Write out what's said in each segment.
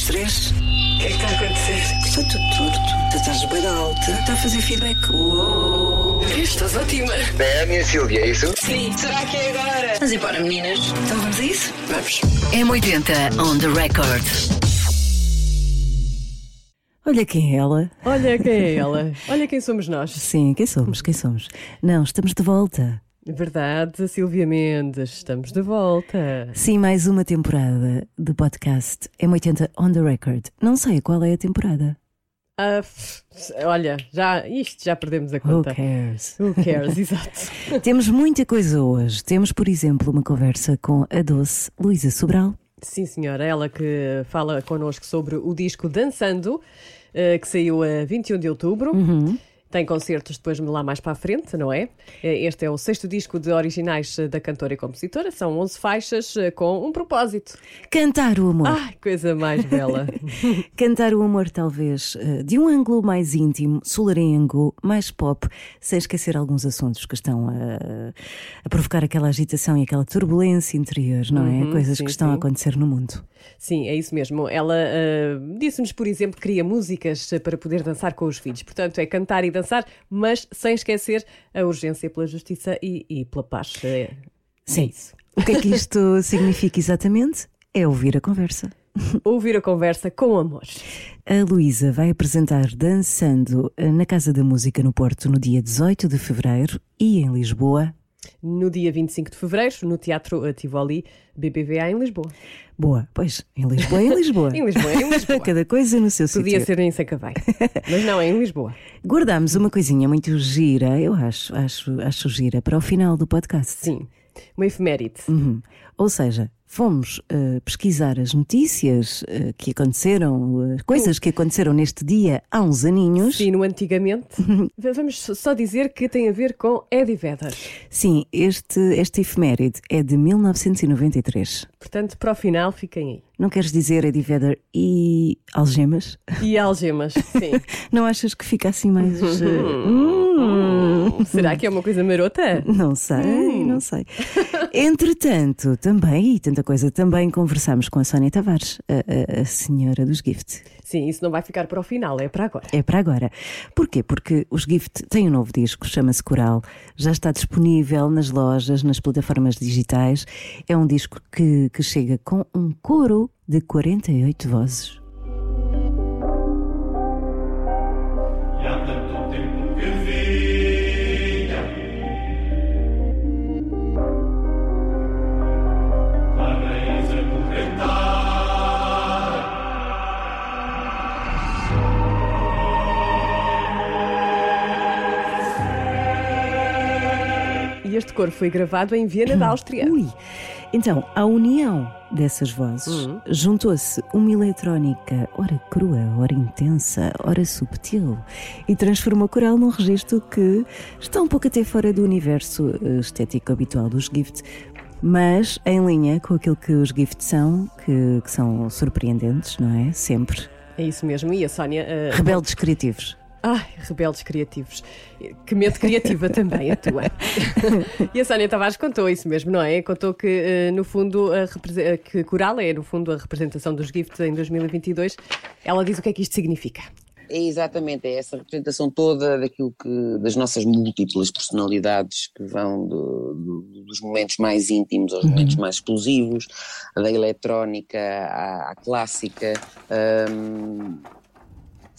das três. O que é que está a acontecer? Está tudo torto. Tu estás bem alta. Está a fazer feedback. Uou. Estás ótima. É a minha Silvia, é isso? Sim. Será que é agora? Vamos embora, meninas. Então vamos a isso? Vamos. M80 on the record. Olha quem é ela. Olha quem é ela. Olha quem somos nós. Sim, quem somos? Quem somos? Não, estamos de volta. Verdade, Silvia Mendes, estamos de volta. Sim, mais uma temporada do podcast M80 on the record. Não sei qual é a temporada. F- olha, já, isto já perdemos a Who conta. cares? Who cares, exato. Temos muita coisa hoje. Temos, por exemplo, uma conversa com a doce Luísa Sobral. Sim, senhora, ela que fala connosco sobre o disco Dançando, eh, que saiu a 21 de outubro. Tem concertos depois lá mais para a frente, não é? Eh, Este é o sexto disco de originais eh, da cantora e compositora. São 11 faixas eh, com um propósito. Cantar o amor. Ai, coisa mais bela. Cantar o amor, talvez, de um ângulo mais íntimo, solarengo, mais pop, sem esquecer alguns assuntos que estão a, a provocar aquela agitação e aquela turbulência interior, não é? Uhum, Coisas sim, que estão a sim. acontecer no mundo. Sim, é isso mesmo. Ela eh, disse-nos, por exemplo, que cria músicas para poder dançar com os filhos. Portanto, é cantar e dançar, mas sem esquecer a urgência pela justiça e, e pela paz. É, Sim. é isso. O que é que isto significa exatamente? É ouvir a conversa. Ouvir a conversa com amor. A Luísa vai apresentar Dançando na Casa da Música no Porto no dia 18 de fevereiro e em Lisboa. No dia 25 de fevereiro, no Teatro eh, Tivoli BBVA em Lisboa. Boa, pois, em Lisboa, em Lisboa. Em Lisboa, em Lisboa. Cada coisa no seu Podia sítio. ser em Sacavém, mas não, é em Lisboa. Guardámos uma coisinha muito gira, eu acho, acho, acho gira, para o final do podcast. Sim, uma efeméride. Uhum. Ou seja, fomos eh, pesquisar as notícias eh, que aconteceram, as coisas que aconteceram neste dia há uns aninhos. Sim, no antigamente. Vamos só dizer que tem a ver com Eddie Vedder. Sim, este, este efeméride é de 1993. Portanto, para o final, fiquem aí. Não queres dizer Eddie Vedder e algemas? E algemas, sim. Não achas que fica assim mais. hum? Será que é uma coisa marota? Não sei, não sei. Entretanto, também, e tanta coisa, também conversámos com a Sónia Tavares, a, a- a senhora dos Gift. Sim, isso não vai ficar para o final, é para agora. É para agora. Porquê? Porque os Gift têm um novo disco, chama-se Coral, já está disponível nas lojas, nas plataformas digitais. É um disco que, que chega com um coro de 48 vozes. E este coro foi gravado em Viena, da Áustria. Ui! Então, à união dessas vozes, juntou-se uma eletrónica, ora crua, ora intensa, ora subtil, e transformou Coral num registro que está um pouco até fora do universo eh, estético habitual dos Gift, mas em linha com aquilo que os Gift são, que, que são surpreendentes, não é? Sempre. É isso mesmo. E a Sónia. eh, Rebeldes criativos. Ai, rebeldes criativos. Que mente criativa também a tua. e a Sónia Tavares contou isso mesmo, não é? Contou que, eh, no fundo, a eh, que Coral é, no fundo, a representação dos Gifts em 2022. Ela diz o que é que isto significa. É exatamente, é essa representação toda daquilo que, das nossas múltiplas personalidades que vão do- do- dos momentos mais íntimos aos momentos mais explosivos, da eletrónica à, à clássica, hum,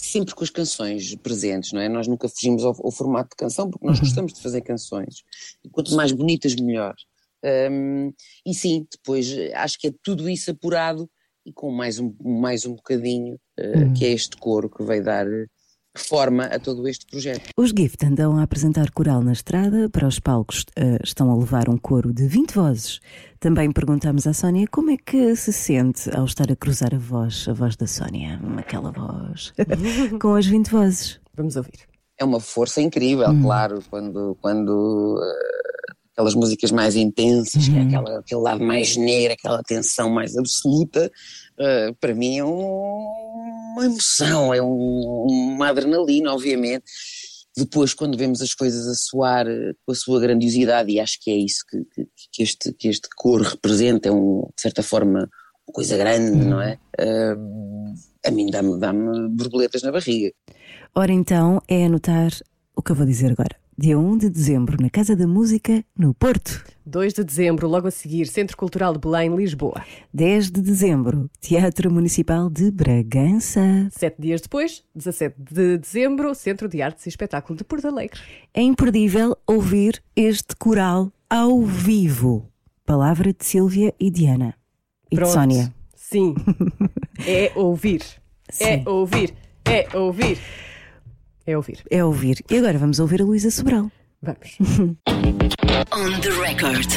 sempre com as canções presentes, não é? Nós nunca fugimos ao, ao formato de canção porque nós gostamos de fazer canções. E quanto mais bonitas, melhor. Hum, e sim, depois eh, acho que é tudo isso apurado e com mais um, mais um bocadinho, eh, que é este coro que vai dar eh, forma a todo este projeto. Os Gift andam a apresentar coral na estrada, para os palcos eh, estão a levar um coro de 20 vozes. Também perguntamos à Sónia como é que se sente ao estar a cruzar a voz, a voz da Sónia, aquela voz, com as 20 vozes. Vamos ouvir. É uma força incrível, claro, quando, quando eh, aquelas músicas mais intensas, que é aquela, aquele lado mais negro, aquela tensão mais absoluta, eh, para mim é um- uma emoção, é um- uma adrenalina, obviamente. Depois, quando vemos as coisas a soar eh, com a sua grandiosidade, e acho que é isso que, que- que este, que este coro representa, é um, de certa forma uma coisa grande, não é? Ahm, a mim dá-me dá borboletas na barriga. Ora então, é anotar o que eu vou dizer agora. Dia 1 de dezembro, na Casa da Música, no Porto. 2 de dezembro, logo a seguir, Centro Cultural de Belém, Lisboa. 10 de dezembro, Teatro Municipal de Bragança. Sete dias depois, 17 de dezembro, Centro de Artes e Espetáculo de Porto Alegre. É imperdível ouvir este coral ao vivo. Palavra de Sílvia e Diana. E de. Sónia. Sim. é ouvir. Sim. É ouvir. É ouvir. É ouvir. É ouvir. E agora vamos ouvir a Luísa Sobral. Vamos. On the record.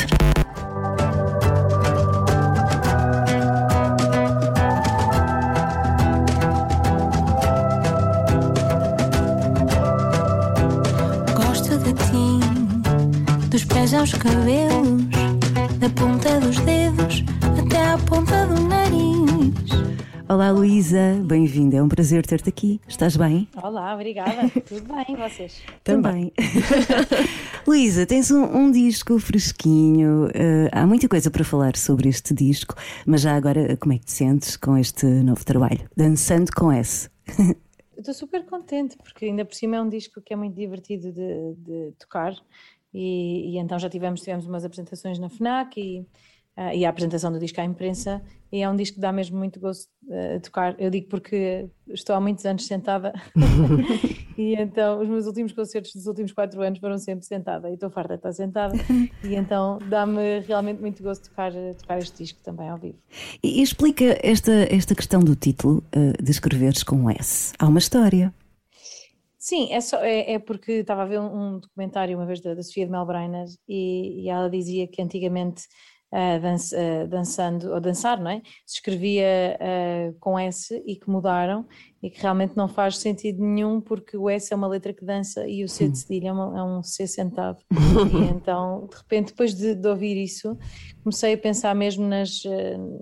Gosto de ti, dos pés aos cabelos, da ponta dos dedos até à ponta do nariz. Olá Luísa, bem-vinda. É um prazer ter-te aqui. Estás bem? Olá, obrigada. Tudo bem, vocês? Também. Luísa, tens um, um disco fresquinho. eh, há muita coisa para falar sobre este disco, mas já agora, como é que te sentes com este novo trabalho? Dançando com S. Estou super contente porque ainda por cima é um disco que é muito divertido de, de tocar e, e então já tivemos, tivemos umas apresentações na FNAC e, ah, e a apresentação do disco à imprensa e é um disco que dá mesmo muito gosto de tocar. Eu digo porque estou há muitos anos sentada e então os meus últimos concertos dos últimos quatro anos foram sempre sentada e estou farta de estar sentada e então dá-me realmente muito gosto tocar, tocar este disco também ao vivo. E, explica esta, esta questão do título eh, de escreveres com S. Há uma história. Sim, é, só, é, é porque estava a ver um, um documentário uma vez da, da Sofia de Melbreinas e, e ela dizia que antigamente danç- ah, dançando, ou dançar, não é? Se escrevia ah, com S e que mudaram e que realmente não faz sentido nenhum porque o S é uma letra que dança e o C de cedilha é, uma- é um C sentado. e então, de repente, depois de, de ouvir isso, comecei a pensar mesmo nas,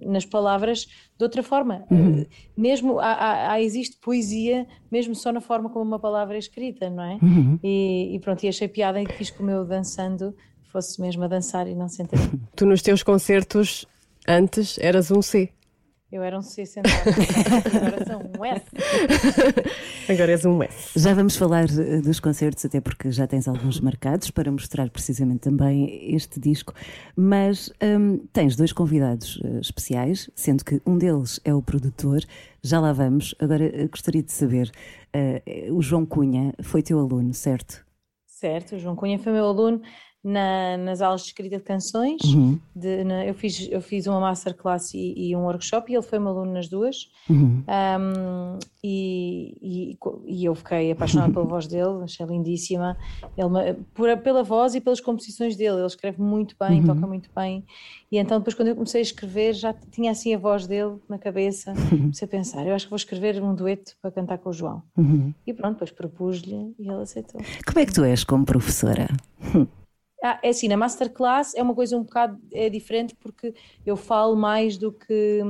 nas palavras de outra forma. Ah, Mesmo há, há- há- existe poesia mesmo só na forma como uma palavra é escrita, não é? E, e pronto, e achei piada com o meu dançando fosse mesmo a dançar e não sentadinho. Tu nos teus concertos, antes, eras um C. Eu era um C sentado, agora sou um S. Agora és um S. Já vamos falar eh, dos concertos, até porque já tens alguns marcados para mostrar precisamente também este disco. Mas hum, tens dois convidados eh, especiais, sendo que um deles é o produtor. Já lá vamos. Agora eh, gostaria de saber: eh, o João Cunha foi teu aluno, certo? Certo, o João Cunha foi meu aluno na- nas aulas de escrita de canções. Uhum. De- na- eu, fiz, eu fiz uma masterclass e, e um workshop e ele foi meu aluno nas duas. Uhum. Um, e, e, e eu fiquei apaixonada pela voz dele, achei lindíssima. Ele, por- pela voz e pelas composições dele, ele escreve muito bem, toca muito bem. E então, depois, quando eu comecei a escrever, já tinha assim a voz dele na cabeça. Comecei a pensar: eu acho que vou escrever um dueto para cantar com o João. E pronto, depois propus-lhe e ele aceitou. Como é que tu és como professora? Ah, é assim, na masterclass é uma coisa um bocado é diferente porque eu falo mais do que,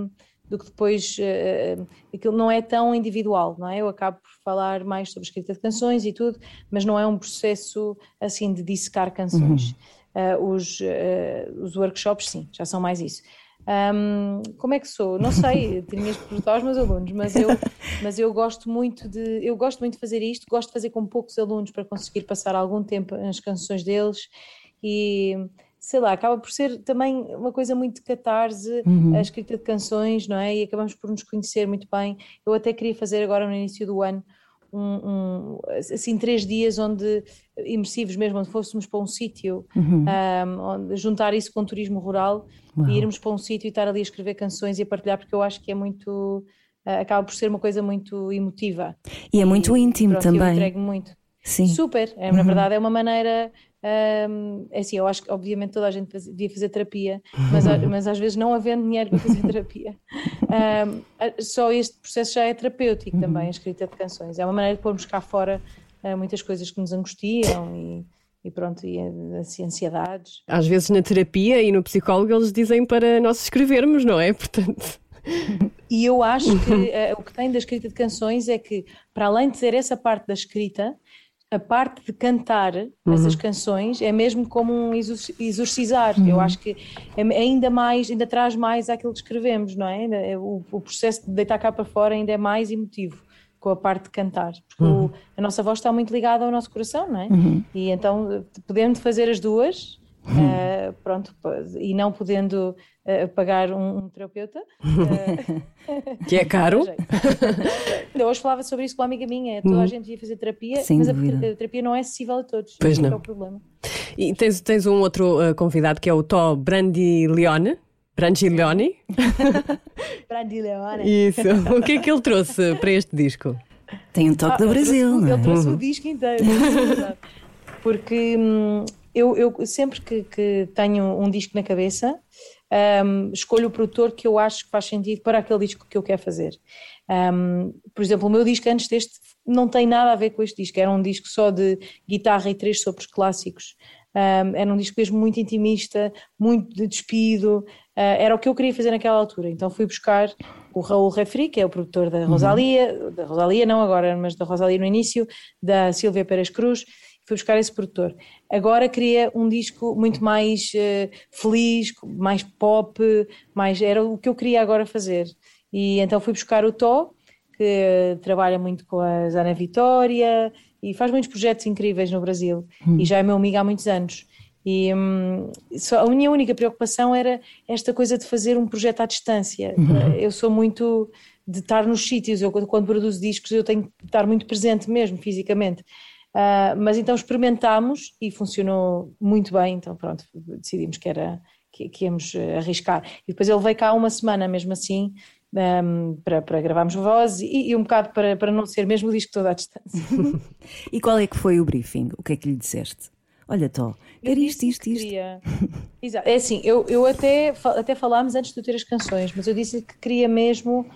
do que depois, eh, aquilo não é tão individual, não é? Eu acabo por falar mais sobre escrita de canções e tudo, mas não é um processo assim de dissecar canções. Ah, os, eh, os workshops, sim, já são mais isso. Ahm, como é que sou? Não sei, tinhas que perguntar aos meus alunos, mas eu, mas eu gosto muito de eu gosto muito de fazer isto, gosto de fazer com poucos alunos para conseguir passar algum tempo nas canções deles e sei lá, acaba por ser também uma coisa muito catarse, a escrita de canções, não é? E acabamos por nos conhecer muito bem. Eu até queria fazer agora no início do ano um, um, assim três dias onde imersivos mesmo, onde fôssemos para um sítio, um, onde- juntar isso com turismo rural Uau. e irmos para um sítio e estar ali a escrever canções e a partilhar, porque eu acho que é muito ah, acaba por ser uma coisa muito emotiva. E é muito íntimo pronto, Eu também. entrego muito. Sim. Super, é, na verdade é uma maneira. Hum, é assim, eu acho que obviamente toda a gente devia fazer terapia, mas, mas às vezes não havendo dinheiro para fazer terapia. a- só este processo já é terapêutico também, a escrita de canções. É uma maneira de pormos cá fora ah, muitas coisas que nos angustiam e, e pronto, e assim, ansiedades. Às vezes na terapia e no psicólogo eles dizem para nós escrevermos, não é? Portanto, E eu acho que eh, o que tem da escrita de canções é que, para além de ter essa parte da escrita, a parte de cantar Uhum. essas canções é mesmo como um exor- exorcizar. Uhum. Eu acho que é ainda mais, ainda traz mais àquilo que escrevemos, não é? Ainda- O, o processo de deitar cá para fora ainda é mais emotivo com a parte de cantar, porque Uhum. o- a nossa voz está muito ligada ao nosso coração, não é? E então, podendo fazer as duas, eh, pronto, e não podendo eh, pagar um, um terapeuta, eh, Que é caro. Ainda hoje falava sobre isso com uma amiga minha. Toda a gente ia fazer terapia, Sem mas a, dúvida. a terapia não é acessível a todos. Pois Esse não. É o problema. E tens, tens um outro uh, convidado que é o Tó Brandileone. Brandileone. Brandileone. Isso. O que é que ele trouxe para este disco? Tem um toque do ele Brasil, trouxe, não é? Ele trouxe o disco inteiro. é. Porque hum, eu, eu sempre que, que tenho um disco na cabeça, hum, escolho o produtor que eu acho que faz sentido para aquele disco que eu quero fazer. Hum, por exemplo, o meu disco antes deste não tem nada a ver com este disco. Era um disco só de guitarra e três sopros clássicos. Um, era um disco mesmo muito intimista, muito de despido. Uh, era o que eu queria fazer naquela altura. Então fui buscar o Raul Refri, que é o produtor da Rosalia, da Rosalia não agora, mas da Rosalia no início, da Silvia Pérez Cruz. Fui buscar esse produtor. Agora queria um disco muito mais uh, feliz, mais pop, mais era o que eu queria agora fazer. E então fui buscar o Tó, que trabalha muito com a Ana Vitória e faz muitos projetos incríveis no Brasil e já é meu amigo há muitos anos. E hum, só, a minha única preocupação era esta coisa de fazer um projeto à distância. Eu sou muito de estar nos sítios, eu quando produzo discos eu tenho que estar muito presente mesmo, fisicamente. Ah, mas então experimentámos e funcionou muito bem, então pronto, decidimos que era que, que íamos eh, arriscar. E depois ele veio cá uma semana mesmo assim, um, para, para gravarmos voz e, e um bocado para, para não ser mesmo o disco todo à distância. E qual é que foi o briefing? O que é que lhe disseste? Olha, Tó, Eu isto, isto, isto. Exato. É assim, eu, eu até, até falámos antes de ter as canções, mas eu disse que queria mesmo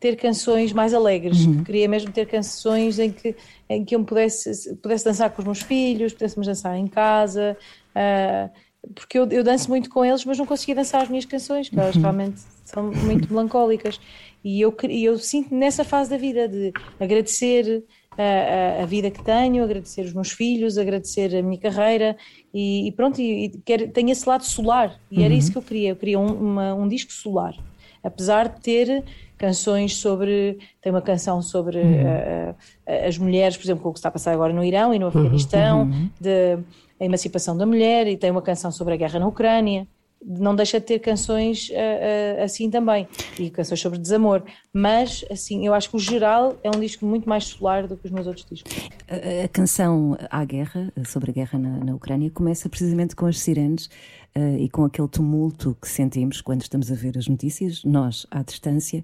ter canções mais alegres, que queria mesmo ter canções em que, em que eu me pudesse, pudesse dançar com os meus filhos, pudéssemos dançar em casa, ah, porque eu, eu danço muito com eles, mas não conseguia dançar as minhas canções, que elas realmente são muito melancólicas. E eu, eu sinto nessa fase da vida de agradecer a, a- a vida que tenho, agradecer os meus filhos, agradecer a minha carreira e, e pronto, e, e quero, tenho esse lado solar. E era isso que eu queria, eu queria um, uma- um disco solar, apesar de ter canções sobre, tem uma canção sobre eh, eh, as mulheres, por exemplo, com o que está a passar agora no Irão e no Afeganistão, de a emancipação da mulher e tem uma canção sobre a guerra na Ucrânia. Não deixa de ter canções ah, ah, assim também e canções sobre desamor. Mas assim eu acho que o geral é um disco muito mais solar do que os meus outros discos. A, a canção à guerra, sobre a guerra na, na Ucrânia, começa precisamente com as sirenes eh, e com aquele tumulto que sentimos quando estamos a ver as notícias, nós à distância,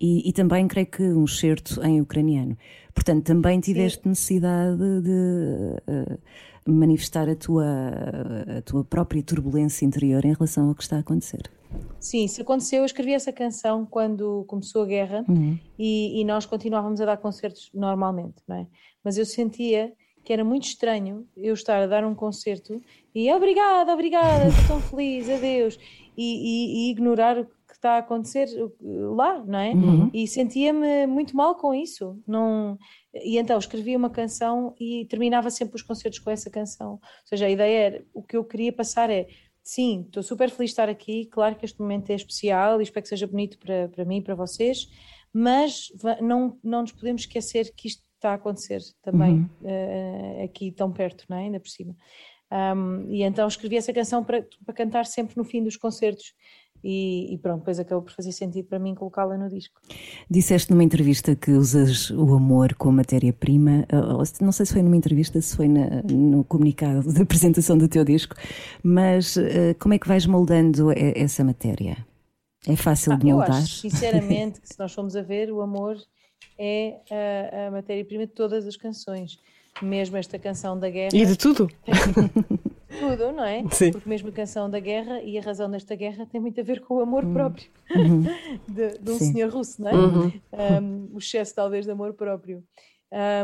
e, e também creio que um certo em ucraniano. Portanto, também tiveste necessidade de eh, manifestar a tua, a tua própria turbulência interior em relação ao que está a acontecer. Sim, isso aconteceu. Eu escrevi essa canção quando começou a guerra e, e nós continuávamos a dar concertos normalmente, não é? Mas eu sentia que era muito estranho eu estar a dar um concerto e obrigada, obrigada, estou tão feliz, adeus, e, e, e ignorar o que está a acontecer uh, lá, não é? E sentia-me muito mal com isso. Não... E então escrevia uma canção e terminava sempre os concertos com essa canção. Ou seja, a ideia era, o que eu queria passar é Sim, estou super feliz de estar aqui. Claro que este momento é especial e espero que seja bonito para, para mim e para vocês, mas não, não nos podemos esquecer que isto está a acontecer também eh, aqui tão perto, não é? ainda por cima. Um, e então escrevi essa canção para, para cantar sempre no fim dos concertos e, e pronto, depois acabou por fazer sentido para mim colocá-la no disco. Disseste numa entrevista que usas o amor como matéria-prima, se- não sei se foi numa entrevista, se foi na- no comunicado da apresentação do teu disco, mas eh, como é que vais moldando essa matéria? É fácil de Ah, eu moldar? acho, sinceramente, que se nós formos a ver, o amor é a, a matéria-prima de todas as canções. Mesmo esta canção da guerra. E de tudo. tudo, não é? Sim. Porque mesmo a canção da guerra e a razão desta guerra tem muito a ver com o amor próprio de, de um Sim. senhor russo, não é? Um, o excesso, talvez, de amor próprio.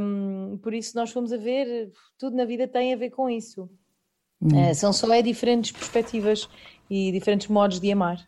Um, por isso, nós fomos a ver, tudo na vida tem a ver com isso. Uh, são só é diferentes perspectivas e diferentes modos de amar.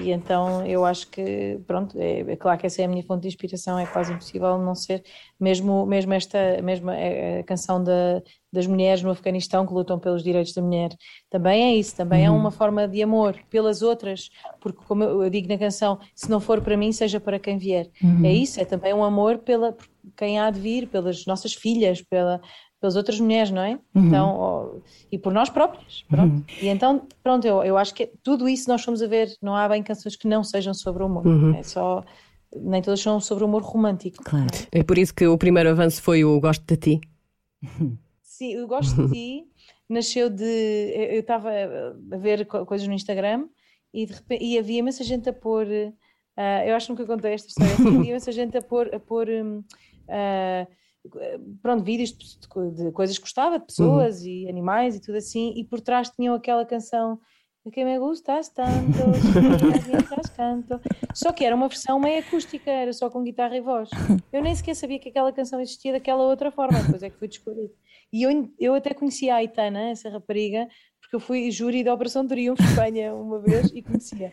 E então eu acho que, pronto, é, é, claro que essa é a minha fonte de inspiração, é quase impossível não ser, mesmo, mesmo esta, mesmo a, a canção da, das mulheres no Afeganistão que lutam pelos direitos da mulher, também é isso, também é uhum. é uma forma de amor pelas outras, porque como eu digo na canção, se não for para mim, seja para quem vier. Uhum. É isso, é também um amor pela quem há de vir, pelas nossas filhas, pela, pelas outras mulheres, não é? Uhum. Então, oh, e por nós próprias, pronto. Uhum. E então, pronto, eu, eu acho que tudo isso nós fomos a ver, não há bem canções que não sejam sobre o amor, uhum. é só, nem todas são sobre o amor romântico. Claro. É por isso que o primeiro avanço foi o Gosto de Ti. Sim, o Gosto de Ti nasceu de, eu estava a ver coisas no Instagram e, de repente, e havia imensa gente a pôr, uh, eu acho que nunca contei esta história, havia imensa gente a pôr, a pôr um, uh, pronto, vídeos de, de, coisas que gostava, de pessoas uhum. e animais e tudo assim, e por trás tinham aquela canção que me gustas tanto, canto. Só que era uma versão meio acústica, era só com guitarra e voz. Eu nem sequer sabia que aquela canção existia daquela outra forma, depois é que fui descobrir. E eu, eu até conhecia a Aitana, essa rapariga, porque eu fui júri da Operação Triunfo Espanha uma vez e conhecia.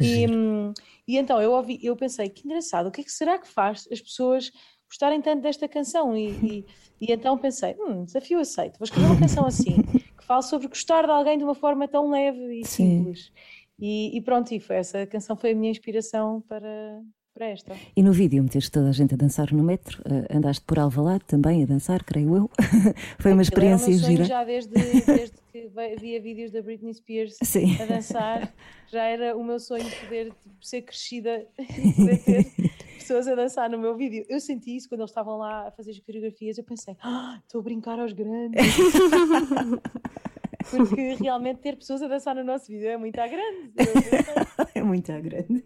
E, hum, e, então eu ouvi, eu pensei, que engraçado, o que é que será que faz as pessoas gostarem tanto desta canção. E, e, e então pensei, hum, desafio aceito, vou escrever uma canção assim, que fale sobre gostar de alguém de uma forma tão leve e Sim. simples. E, e, pronto, e foi, essa canção foi a minha inspiração para, para esta. E no vídeo meteste toda a gente a dançar no metro, uh, andaste por Alvalade também a dançar, creio eu. foi uma experiência era gira. Já desde, desde que via vídeos da Britney Spears Sim. a dançar, já era o meu sonho poder tipo, ser crescida e poder ter pessoas a dançar no meu vídeo. Eu senti isso quando eles estavam lá a fazer as coreografias. Eu pensei, ah, estou a brincar aos grandes. Porque realmente ter pessoas a dançar no nosso vídeo é muito à grande. é muito à grande.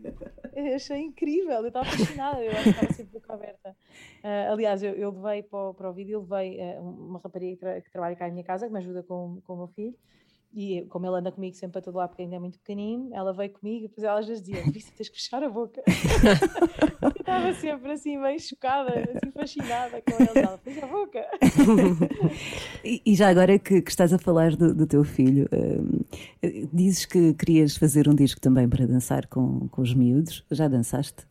Eu achei incrível, eu estava fascinada, eu acho que estava sempre boca aberta. Uh, aliás, eu, eu levei para o, para o vídeo, eu levei uh, uma rapariga que, tra que, trabalha cá em minha casa, que me ajuda com, com o meu filho, e como ele anda comigo sempre para todo lado, porque ainda é muito pequenino, ela veio comigo e depois ela às vezes dizia: Vista, tens que fechar a boca. eu estava sempre assim, meio chocada, assim fascinada com ele. Ela fez a boca. e, e, já agora que, que estás a falar do, do teu filho, uh, dizes que querias fazer um disco também para dançar com, com os miúdos. Já dançaste?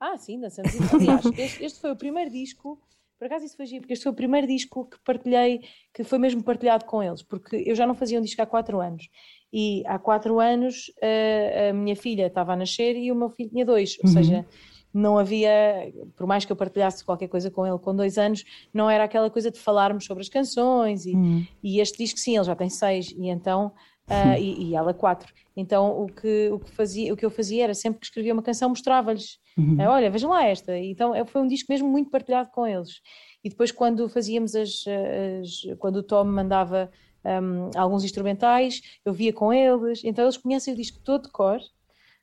Ah, sim, dançamos. Aliás, este, este foi o primeiro disco por acaso isso foi giro, porque este foi o primeiro disco que partilhei, que foi mesmo partilhado com eles, porque eu já não fazia um disco há quatro anos. E há quatro anos a, a minha filha estava a nascer e o meu filho tinha dois, ou uhum. seja, não havia, por mais que eu partilhasse qualquer coisa com ele com dois anos, não era aquela coisa de falarmos sobre as canções. E, uhum. e este disco, sim, ele já tem seis, e então uh, e, e, ela quatro. Então o que, o, que fazia, o que eu fazia era sempre que escrevia uma canção mostrava-lhes. Uhum. Uh, Olha, vejam lá esta. Então é, foi um disco mesmo muito partilhado com eles. E depois quando fazíamos as, as quando o Tom mandava um, alguns instrumentais, eu via com eles. Então eles conhecem o disco todo de cor.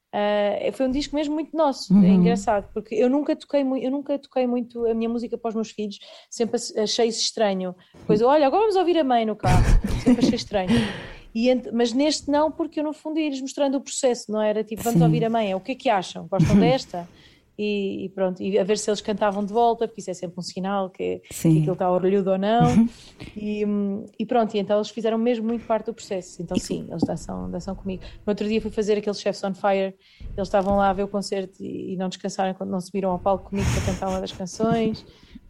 Uh, foi um disco mesmo muito nosso, uhum. é engraçado, porque eu nunca toquei muito, eu nunca toquei muito a minha música para os meus filhos, sempre achei isso estranho. Pois olha, agora vamos ouvir a mãe no carro, sempre achei estranho. E, mas neste não, porque eu no fundo ia-lhes mostrando o processo, não era tipo, vamos Sim. ouvir a mãe, é, o que é que acham? Gostam desta? E, e, pronto, e a ver se eles cantavam de volta, porque isso é sempre um sinal que, que aquilo está orelhudo ou não. e, e, pronto, e então eles fizeram mesmo muito parte do processo. Então sim, eles dançam, dançam comigo. No outro dia fui fazer aqueles Chefs on Fire, eles estavam lá a ver o concerto e, e não descansaram quando não subiram ao palco comigo para cantar uma das canções.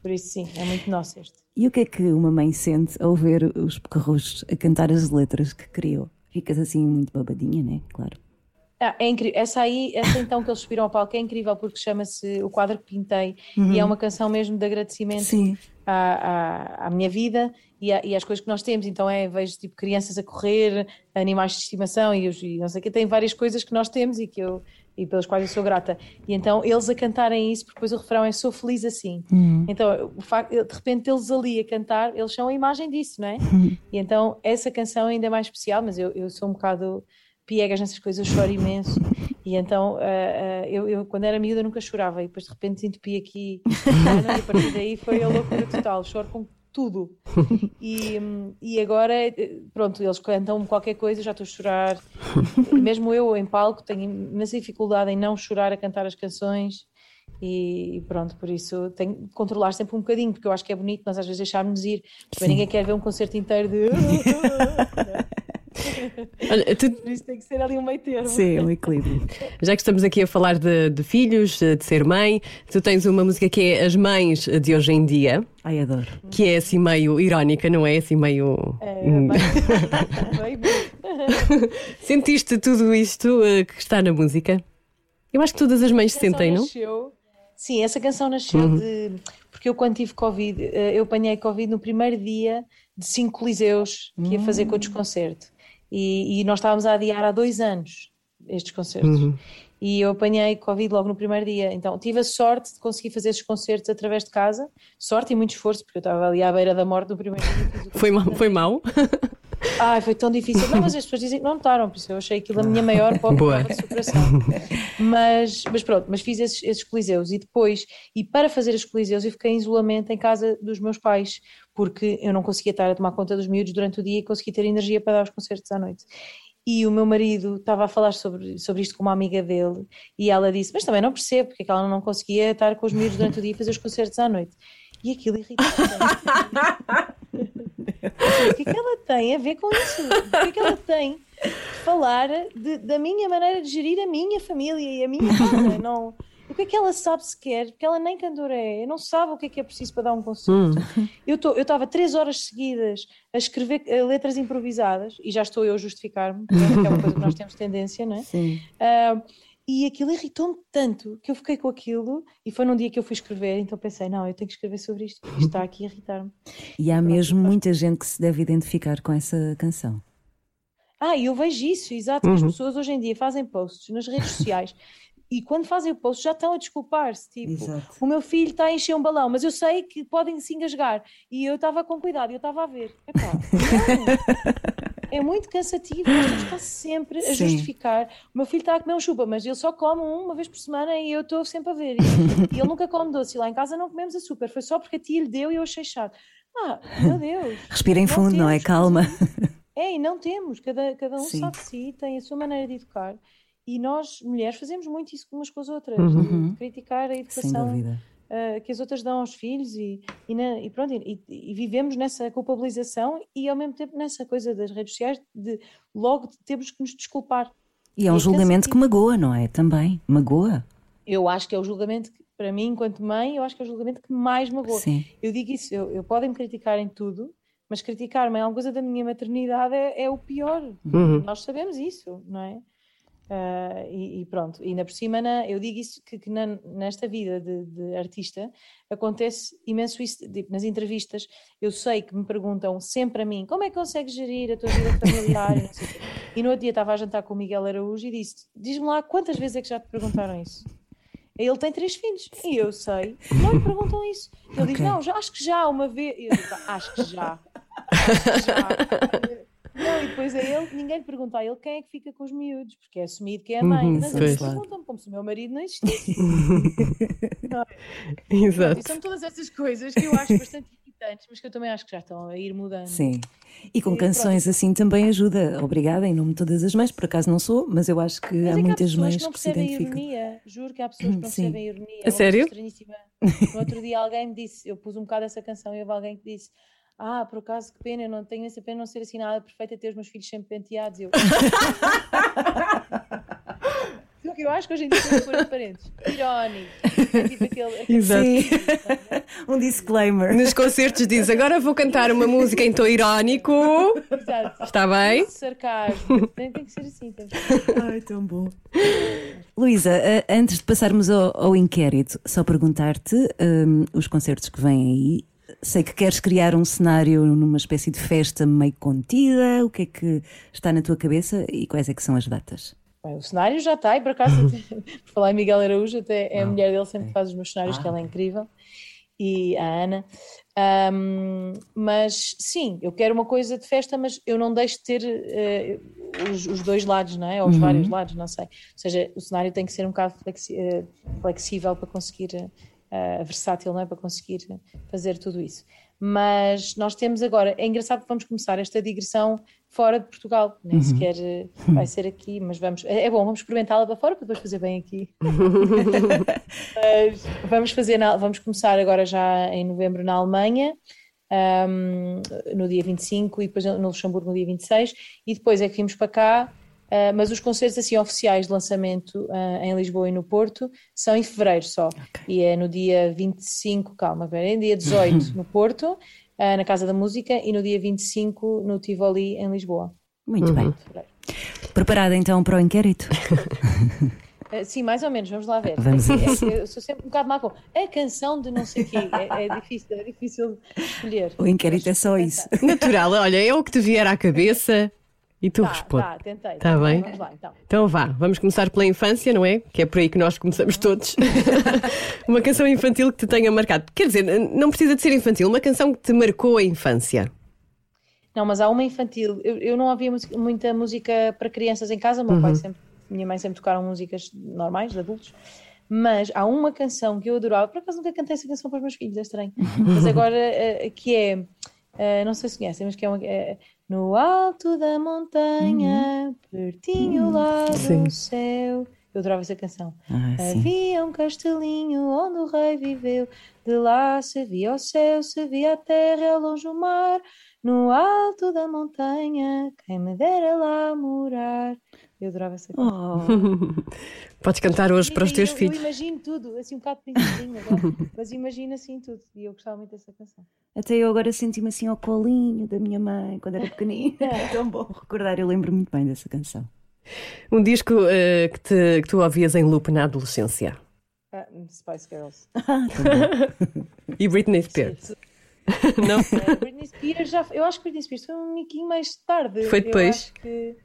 Por isso sim, é muito nosso este. E o que é que uma mãe sente ao ver os pecarros a cantar as letras que criou? Ficas assim muito babadinha, né? Claro. Ah, é incrível. Essa aí, essa então que eles subiram ao palco é incrível porque chama-se O Quadro que Pintei uhum. e é uma canção mesmo de agradecimento à, à, à, minha vida e, e, às coisas que nós temos. Então é, vejo tipo crianças a correr, animais de estimação e, os, e não sei o que, tem várias coisas que nós temos e que eu e pelas quais eu sou grata. E então eles a cantarem isso, porque depois o refrão é sou feliz assim. Uhum. Então, o facto, de repente eles ali a cantar, eles são a imagem disso, não é? Uhum. E então essa canção é ainda mais especial, mas eu, eu sou um bocado piegas nessas coisas, eu choro imenso. E então, uh, uh, eu, eu, quando era miúda nunca chorava, e depois de repente entupi aqui, e a partir daí foi a loucura total, choro com tudo. E, e agora, pronto, eles cantam qualquer coisa, já estou a chorar. Mesmo eu em palco tenho imensa dificuldade em não chorar a cantar as canções. E pronto, por isso tenho que controlar sempre um bocadinho, porque eu acho que é bonito nós às vezes deixarmos ir, porque ninguém quer ver um concerto inteiro de. Olha, tu- Por isso tem que ser ali um meio termo. Sim, um equilíbrio. já que estamos aqui a falar de, de filhos, de ser mãe, tu tens uma música que é As Mães de Hoje em Dia, Ai, adoro. que é assim meio irónica, não é? Assim meio. É, Hum. bem, bem. Sentiste tudo isto eh, que está na música? Eu acho que todas as mães sentem, não? nasceu- Sim, essa canção nasceu Uhum. de. Porque eu, quando tive Covid, eh, eu apanhei Covid no primeiro dia de cinco coliseus que ia fazer com o desconcerto. E, e nós estávamos a adiar há dois anos estes concertos. Uhum. E eu apanhei Covid logo no primeiro dia. Então tive a sorte de conseguir fazer esses concertos através de casa. Sorte e muito esforço, porque eu estava ali à beira da morte no primeiro dia. Foi mal? Foi mal? Ai, foi tão difícil. Não, mas as pessoas dizem que não notaram, por isso eu achei aquilo a minha maior prova de superação. Mas, mas pronto, mas fiz esses, esses coliseus e depois, e para fazer os coliseus, eu fiquei em isolamento em casa dos meus pais, porque eu não conseguia estar a tomar conta dos miúdos durante o dia e conseguia ter energia para dar os concertos à noite. E o meu marido estava a falar sobre, sobre isto com uma amiga dele e ela disse: Mas também não percebo porque é que ela não conseguia estar com os miúdos durante o dia e fazer os concertos à noite. E aquilo irritou-me. O que é que ela tem a ver com isso? O que é que ela tem de falar de- da minha maneira de gerir a minha família e a minha casa? Não, o que é que ela sabe sequer? Porque ela nem cantora é, não sabe o que é que é preciso para dar um concerto. Eu tô- eu estava três horas seguidas a escrever eh, letras improvisadas e já estou eu a justificar-me, que é uma coisa que nós temos tendência, não é? Sim. Ah, e aquilo irritou-me tanto que eu fiquei com aquilo e foi num dia que eu fui escrever, então pensei, não, eu tenho que escrever sobre isto, porque isto está aqui a irritar-me. E há mesmo muita gente que se deve identificar com essa canção. Ah, e eu vejo isso, exato, que as pessoas hoje em dia fazem posts nas redes sociais e quando fazem o post já estão a desculpar-se, tipo, Exato. o meu filho está a encher um balão, mas eu sei que podem se engasgar e eu estava com cuidado, eu estava a ver. Epá. É muito cansativo, nós temos que estar sempre a Sim. justificar. O meu filho está a comer um chupa, mas ele só come um uma vez por semana e eu estou sempre a ver. E, ele nunca come doce. E lá em casa não comemos açúcar, foi só porque a tia lhe deu e eu achei chato. Ah, meu Deus. Respirem Não fundo, não é? temos Calma. É, e não temos, cada, cada um Sim. sabe de si, tem a sua maneira de educar. E nós, mulheres, fazemos muito isso umas com as outras, Uhum. criticar a Sem educação ah, que as outras dão aos filhos e, e, na- e pronto, e, e vivemos nessa culpabilização e ao mesmo tempo nessa coisa das redes sociais de logo temos que nos desculpar. E é um E é julgamento que magoa, não é? Também. Magoa. Eu acho que é o julgamento, que, para mim, enquanto mãe, eu acho que é o julgamento que mais magoa. Sim. Eu digo isso, eu, eu podem me criticar em tudo, mas criticar-me em alguma coisa da minha maternidade é, é o pior. Uhum. Nós sabemos isso, não é? Ah, e, e pronto, e ainda por cima, na- eu digo isso que, que na- nesta vida de, de artista acontece imenso isso, tipo, nas entrevistas, eu sei que me perguntam sempre a mim como é que consegues gerir a tua vida familiar e. E no outro dia estava a jantar com o Miguel Araújo e disse: Diz-me lá quantas vezes é que já te perguntaram isso? Ele tem três filhos e eu sei, não lhe perguntam isso. Ele diz: Ok. Não, já, acho que já uma vez. Eu digo: "Ah, Acho que já. Acho que já. Depois é ele, ninguém lhe pergunta a ele quem é que fica com os miúdos, porque é assumido que é a mãe. Uhum, mas eles perguntam-me como se o meu marido não existisse. É? Pronto, Exato. e são todas essas coisas que eu acho bastante irritantes, mas que eu também acho que já estão a ir mudando. Sim. E com E canções assim também ajuda. Obrigada, em nome de todas as mães. Por acaso não sou, mas eu acho que Mas há é que muitas pessoas mães que não que se a identificam. ironia. Juro que há pessoas que não Sim. percebem a ironia. A É sério? No outro dia alguém me disse, eu pus um bocado essa canção e houve alguém que disse ah, por acaso que pena, eu não tenho essa pena não ser assim nada perfeita ter os meus filhos sempre penteados. Eu... Que eu acho que hoje em dia pôr entre parentes. Irónico. É tipo aquele, aquele Exato. Sim. um disclaimer. Nos concertos diz agora vou cantar uma música em tom irónico. Exato. Está bem? Sarcasmo. Tem, tem que ser assim. Tem que ser. Ai, tão bom. Luísa, antes de passarmos ao, ao inquérito, só perguntar-te hum, os concertos que vêm aí. Sei que queres criar um cenário numa espécie de festa meio contida. O que é que está na tua cabeça e quais é que são as datas? Bem, o cenário já está, e por acaso, até- por falar em Miguel Araújo, até é a mulher dele sempre faz os meus cenários, que ela é incrível, e a Ana. Ahm, mas sim, eu quero uma coisa de festa, mas eu não deixo de ter eh, os, os dois lados, não é? Ou os vários lados, não sei. Ou seja, o cenário tem que ser um bocado flexi- eh, flexível para conseguir, eh, versátil, não é? Para conseguir fazer tudo isso. Mas nós temos agora, é engraçado que vamos começar esta digressão fora de Portugal, nem sequer eh, vai ser aqui, mas vamos, é é bom, vamos experimentá-la para fora para depois fazer bem aqui. mas vamos fazer, na- vamos começar agora já em novembro na Alemanha, um, no dia 25 e depois no Luxemburgo no dia 26 e depois é que vimos para cá Uh, mas os concertos assim oficiais de lançamento uh, em Lisboa e no Porto são em fevereiro só. Okay. E é no dia 25, calma, é no dia 18 no Porto, uh, na Casa da Música, e no dia 25 no Tivoli em Lisboa. Muito uhum. bem. Preparada então para o inquérito? sim, mais ou menos, vamos lá ver. Vamos é, é, eu sou sempre um bocado má com a canção de não sei o quê. É, é, difícil, é difícil escolher. O inquérito é só isso. Natural, olha, é o que te vier à cabeça. E tu tá, responde. Tá, tentei. Tá bem? Vamos lá, então. então vá, vamos começar pela infância, não é? Que é por aí que nós começamos todos. uma canção infantil que te tenha marcado. Quer dizer, não precisa de ser infantil, uma canção que te marcou a infância. Não, mas há uma infantil. Eu, eu não ouvia muita música para crianças em casa, meu uhum. pai sempre, minha mãe sempre tocaram músicas normais, de adultos. Mas há uma canção que eu adorava, por acaso nunca cantei essa canção para os meus filhos, é estranho. mas agora, eh, que é, eh, não sei se conhecem, mas que é uma. É, no alto da montanha, uhum. pertinho lá Sim. do céu. Eu adorava essa canção. Ah, Havia um castelinho onde o rei viveu. De lá se via o céu, se via a terra, ao longe o mar. No alto da montanha, quem me dera lá morar. Eu adorava essa canção. Oh. Podes cantar hoje para os teus eu, filhos. Eu imagino tudo, assim um bocado pequenininho agora, mas imagino assim tudo. E eu gostava muito dessa canção. Até eu agora senti-me assim ao colinho da minha mãe quando era pequenina. É tão bom recordar, eu lembro muito bem dessa canção. Um disco uh, que, te, que tu ouvias em loop na adolescência? Uh, Spice Girls. Ah, e Britney Spears? Não? Uh, Britney Spears já. Eu acho que Britney Spears foi um miquinho mais tarde. Foi depois? Eu acho que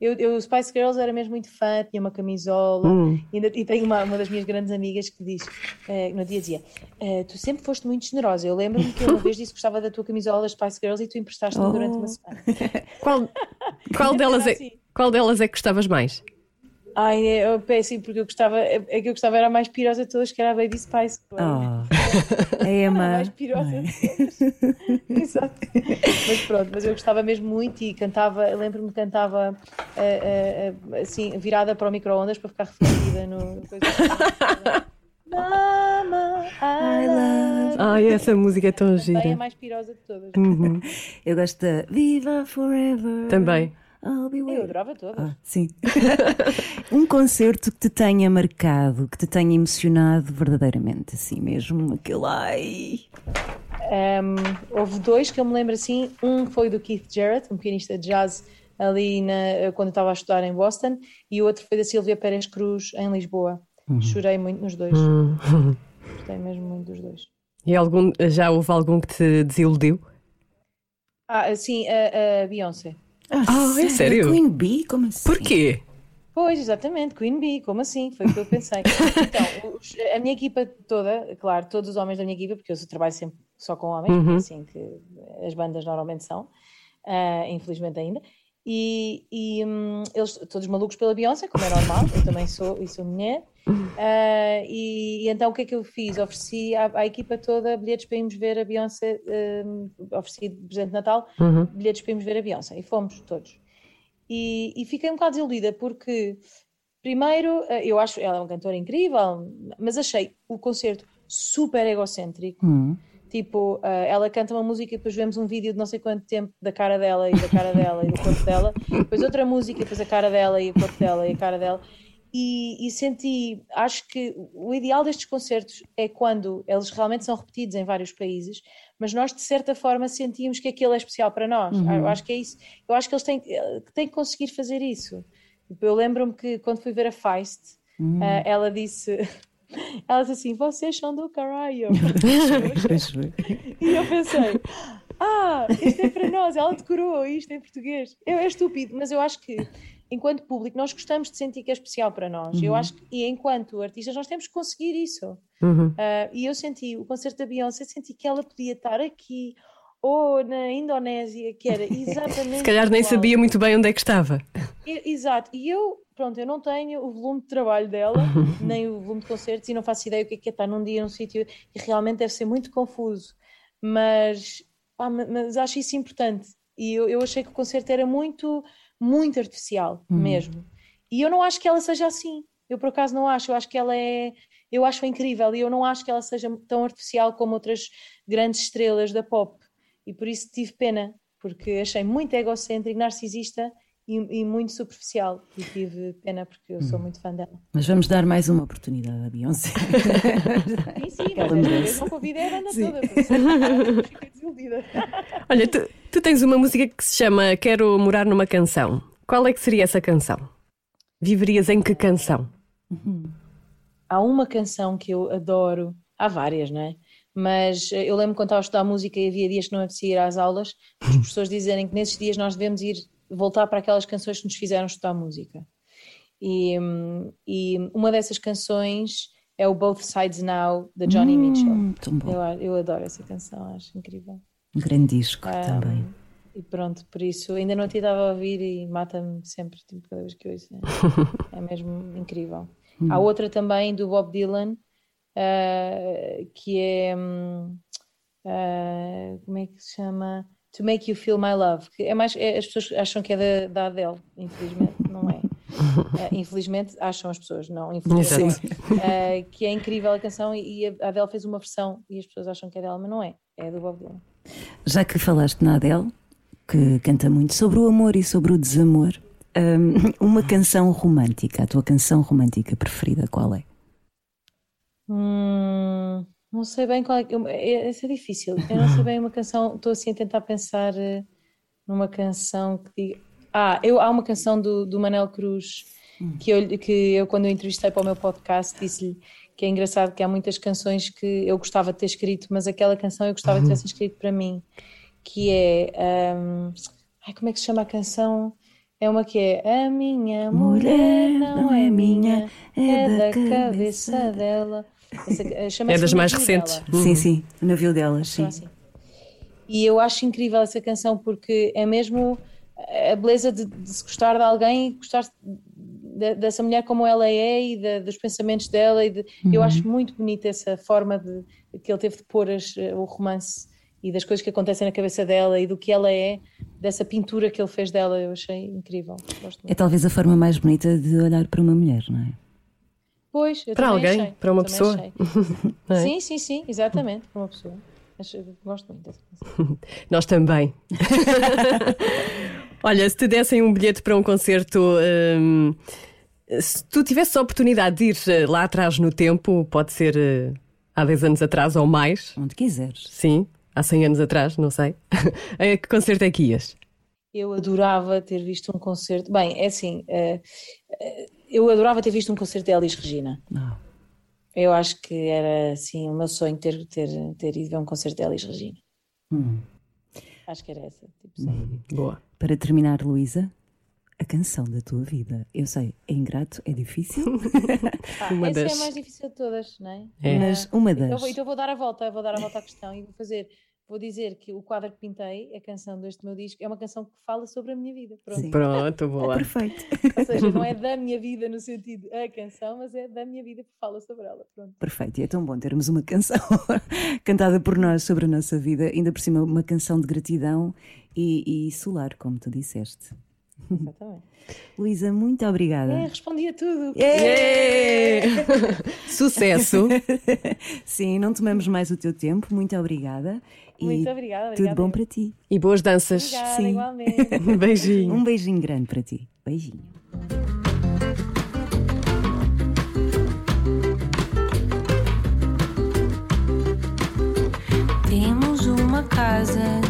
eu, eu, Spice Girls era mesmo muito fã, tinha uma camisola hum. e, e tenho uma, uma das minhas grandes amigas que diz, uh, no dia dizia, uh, tu sempre foste muito generosa. Eu lembro-me que eu uma vez disse que gostava da tua camisola das Spice Girls e tu emprestaste-me oh. durante uma semana. Qual, qual, delas é, assim. qual delas é que gostavas mais? Ai, é, eu péssimo, porque eu gostava, é, é que eu gostava era a mais pirosa de todas, que era a Baby Spice. Oh. É a mais pirosa Exato. Mas pronto, mas eu gostava mesmo muito e cantava, lembro-me que cantava uh, uh, assim, virada para o micro-ondas para ficar refletida no. Mama, I love. Ai, essa música é tão gira. É a mais pirosa de todas. Uhum. Eu gosto da Viva Forever. Também. Eu adorava todas. Ah, sim. um concerto que te tenha marcado, que te tenha emocionado verdadeiramente, assim mesmo, aquele ai. Um, houve dois que eu me lembro assim. Um foi do Keith Jarrett, um pianista de jazz ali na, quando eu estava a estudar em Boston, e o outro foi da Silvia Pérez Cruz em Lisboa. Uhum. Chorei muito nos dois. Uhum. Gostei mesmo muito dos dois. E algum, já houve algum que te desiludiu? Ah, sim, a, a Beyoncé. Ah, ah é sério? Queen Bee? Como assim? Porquê? Pois, exatamente, Queen Bee, como assim? Foi o que eu pensei. então, os, a minha equipa toda, claro, todos os homens da minha equipa, porque eu trabalho sempre só com homens, uhum. assim que as bandas normalmente são, uh, infelizmente ainda, e, e um, eles todos malucos pela Beyoncé, como é normal, eu também sou e sou mulher. Uh, e, e, então o que é que eu fiz? Ofereci à, à, equipa toda bilhetes para irmos ver a Beyoncé, um, ofereci de presente de Natal, uhum. bilhetes para irmos ver a Beyoncé, e fomos todos. E, e, fiquei um bocado desiludida porque, primeiro, ah, eu acho ela é uma cantora incrível, mas achei o concerto super egocêntrico. Uhum. Tipo, uh, ela canta uma música e depois vemos um vídeo de não sei quanto tempo da cara dela e da cara dela e do corpo dela, depois outra música e depois a cara dela e o corpo dela e a cara dela. E, e, senti, acho que o ideal destes concertos é quando eles realmente são repetidos em vários países, mas nós de certa forma sentimos que aquele é especial para nós. Uhum. Eu acho que é isso. Eu acho que eles têm, têm que conseguir fazer isso. Tipo, eu lembro-me que quando fui ver a Feist, uhum. uh, ela disse ela disse assim: vocês são do caralho. e eu pensei: ah, isto é para nós. Ela decorou isto em português. Eu, é estúpido, mas eu acho que enquanto público, nós gostamos de sentir que é especial para nós. Uhum. Eu acho que, e enquanto artistas, nós temos que conseguir isso. Uhum. Uh, e eu senti o concerto da Beyoncé, senti que ela podia estar aqui ou na Indonésia, que era exatamente. Se calhar nem igual. sabia muito bem onde é que estava. exato. E eu, pronto, eu não tenho o volume de trabalho dela, nem o volume de concertos, e não faço ideia o que é, que é estar num dia, num sítio, e realmente deve ser muito confuso. Mas, mas acho isso importante. E eu, eu achei que o concerto era muito, muito artificial, uhum. mesmo. E eu não acho que ela seja assim. Eu, por acaso, não acho. Eu acho que ela é. Eu acho incrível e eu não acho que ela seja tão artificial como outras grandes estrelas da pop. e por isso tive pena, porque achei muito egocêntrico, narcisista e, e muito superficial. E tive pena porque eu sou muito fã dela. Mas vamos dar mais uma oportunidade à Beyoncé. Sim, sim, mas desta vez não convidei a banda toda, fiquei desiludida. Olha, tu, tu tens uma música que se chama Quero Morar numa Canção. Qual é que seria essa canção? Viverias em que canção? Há uma canção que eu adoro, há várias, não é? Mas eh, eu lembro quando estava a estudar música e havia dias que não apetecia ir às aulas, os professores dizerem que nesses dias nós devemos ir voltar para aquelas canções que nos fizeram estudar música. E, hum, e uma dessas canções é o Both Sides Now, da Johnny Mitchell. Hum, bom. Eu, eu adoro essa canção, acho incrível. Um grande disco Ah, também. E pronto, por isso ainda não te estava a ouvir e mata-me sempre, tipo, cada vez que eu ouço. É, é mesmo incrível. Há outra também do Bob Dylan, ah, que é. hum, ah, como é que se chama? To Make You Feel My Love. Que é mais, é- as pessoas acham que é da, da Adele, infelizmente, não é. Ah, infelizmente acham as pessoas, não, infelizmente. Ah, que é incrível a canção e a Adele fez uma versão e as pessoas acham que é dela, mas não é, é do Bob Dylan. Já que falaste na Adele, que canta muito sobre o amor e sobre o desamor, hum, uma canção romântica, a tua canção romântica preferida, qual é? Hum, não sei bem qual é. eu- é- é difícil. Eu não sei bem uma canção. Estou assim a tentar pensar eh, numa canção que diga. Ah, eu, há uma canção do, do Manel Cruz que eu, que eu, quando eu entrevistei para o meu podcast, disse-lhe que é engraçado que há muitas canções que eu gostava de ter escrito, mas aquela canção eu gostava de tivesse escrito para mim, que é. hum, ai, como é que se chama a canção? É uma que é A minha mulher não é minha, é da cabeça dela. Essa, eh, É das mais recentes. Dela. Sim, sim, o navio delas, sim. Chama assim. E eu acho incrível essa canção porque é mesmo a beleza de, de se gostar de alguém e gostar de- dessa mulher como ela é e de- dos pensamentos dela. E de- Eu acho muito bonita essa forma de, que ele teve de pôr as- o romance e das coisas que acontecem na cabeça dela e do que ela é, dessa pintura que ele fez dela. Eu achei incrível. Gosto É talvez a forma mais bonita de olhar para uma mulher, não é? Pois, eu Para alguém, achei, para uma também pessoa. é? Sim, sim, sim, exatamente, para uma pessoa. Gosto muito dessa. Nós também. Olha, se te dessem um bilhete para um concerto, hum, se tu tivesses a oportunidade de ir eh, lá atrás no tempo, pode ser eh, há 10 anos atrás ou mais, Onde quiseres. sim, há 100 anos atrás, não sei. a que concerto é que ias? Eu adorava ter visto um concerto. Bem, é assim, eh, eh, eu adorava ter visto um concerto de Elis Regina. Não. Eu acho que era assim o meu sonho ter, ter, ter ido ver um concerto de Elis Regina. Hum. Acho que era essa. Tipo, dúvida. Boa. Para terminar, Luísa, a canção da tua vida. Eu sei, é ingrato, é difícil, Ah, Uma essa das- é a mais difícil de todas, não é? É. mas uma Então, das. vou- então vou dar a volta, vou dar a volta à questão e vou fazer. Vou dizer que o quadro que pintei, a canção deste meu disco, é uma canção que fala sobre a minha vida. Pronto. Sim. Pronto, boa. Perfeito. Ou seja, não é da minha vida no sentido a canção, mas é da minha vida que fala sobre ela. Pronto. Perfeito, e é tão bom termos uma canção cantada por nós sobre a nossa vida, ainda por cima uma canção de gratidão e, e solar, como tu disseste. Exatamente. Luísa, muito obrigada. É, respondi a tudo. Yeah! Sucesso! Sim, não tomamos mais o teu tempo, muito obrigada. Muito obrigada, Tudo obrigada bom eu. para ti. E boas danças. Obrigada, Sim. igualmente. Beijinho. Um beijinho grande para ti. Beijinho. Temos uma casa,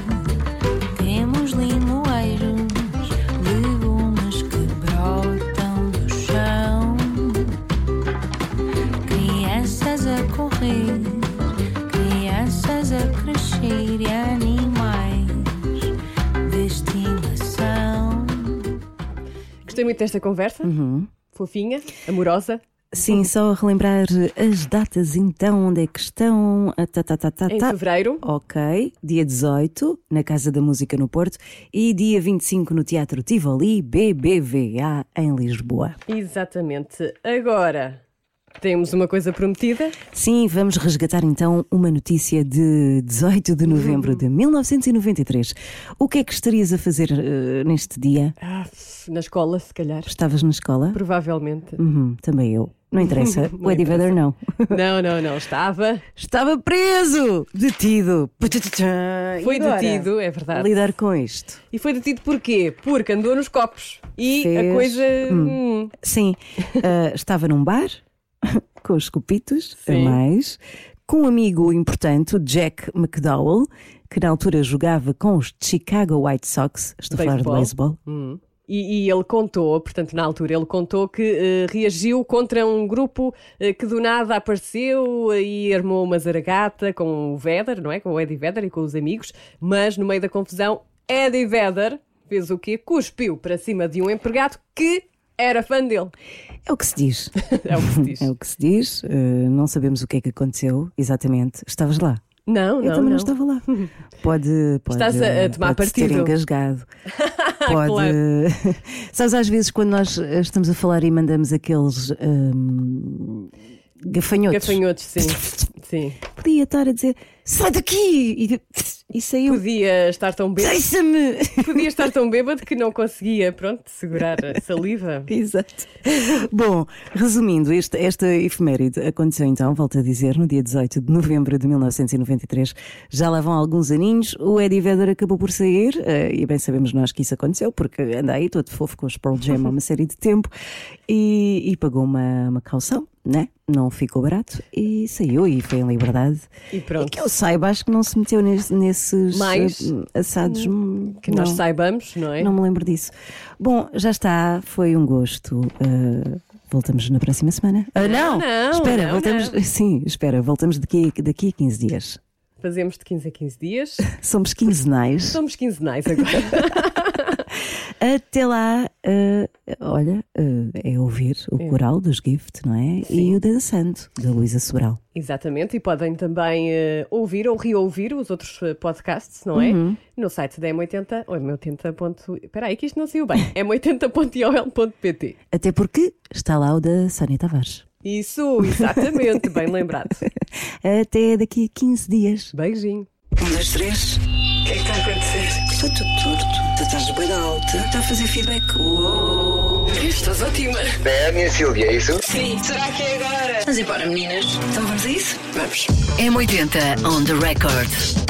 desta conversa. Uhum. Fofinha, amorosa. Sim, só relembrar as datas então, onde é que estão? Ah, tá, tá, tá, tá, Em fevereiro. Ok, dia 18 na Casa da Música no Porto e dia 25 no Teatro Tivoli BBVA em Lisboa. Exatamente. Agora temos uma coisa prometida. Sim, vamos resgatar então uma notícia de 18 de novembro de 1993. O que é que estarias a fazer eh, neste dia? Ah, na escola, se calhar. Estavas na escola? Provavelmente. Uhum, também eu. Não interessa. o Eddie Vedder não. Não, não, não. Estava. Estava preso, detido. Foi agora? detido, é verdade. Lidar com isto. E foi detido porquê? Porque andou nos copos. E Fez- a coisa. hum, Sim, ah, estava num bar com os copitos a mais, com um amigo importante, Jack McDowell, que na altura jogava com os Chicago White Sox. Estou a falar de Beisebol. beisebol. E, e ele contou, portanto, na altura, ele contou que eh, reagiu contra um grupo eh, que do nada apareceu e armou uma zaragata com o Vedder, não é? Com o Eddie Vedder e com os amigos, mas no meio da confusão, Eddie Vedder fez o quê? Cuspiu para cima de um empregado que era fã dele. É o que se diz. É o que se diz. É o que se diz. Ah, não sabemos o que é que aconteceu exatamente. Estavas lá. Não, Eu não, também não, estava lá. Pode, pode, Estás a- a tomar pode ter partido. engasgado. Pode. Claro. Sabes, às vezes, quando nós eh, estamos a falar e mandamos aqueles hum, gafanhotos, Gafanhotos, sim. sim. podia estar a dizer sai daqui! E, e saiu. Podia estar tão bêbado. Deixa-me! Podia estar tão bêbado que não conseguia, pronto, segurar a saliva. Exato. Bom, resumindo, este, esta efeméride aconteceu então, volto a dizer, no dia 18 de novembro de 1993. Já lá vão alguns aninhos. O Eddie Vedder acabou por sair, eh, e bem sabemos nós que isso aconteceu, porque anda aí todo fofo com os Pearl Jam há uma série de tempo, e, e pagou uma, uma calção, né? Não ficou barato, e saiu e foi em liberdade. E pronto. que eu saiba, acho que não se meteu nes- nesses Mais? assados. hum, Que nós não. saibamos, não é? Não me lembro disso. Bom, já está, foi um gosto. Uh, voltamos na próxima semana. Ah, não, não, espera, não, voltamos. não. Sim, espera, voltamos daqui, daqui a 15 dias. Fazemos de 15 a 15 dias. Somos quinzenais. Somos quinzenais agora. Até lá, uh, olha, uh, é ouvir o coral dos Gift, não é? E o Dançando, da Luísa Sobral. Exatamente, e podem também eh, ouvir ou reouvir os outros podcasts, não é? Uhum. No site da M80, ou M80. ponto- Espera aí que isto não saiu bem. M80.iol.pt Até porque está lá o da Sónia Tavares. Isso, exatamente, bem lembrado. Até daqui a 15 dias. Beijinho. Um, dois, três. O que é que está a acontecer? Está tudo torto. Bem alta. Está a fazer feedback. Uou. Estás ótima. É a minha Silvia, é isso? Sim. Será que é agora? Vamos embora, meninas. Então vamos a isso? Vamos. M80 on the record.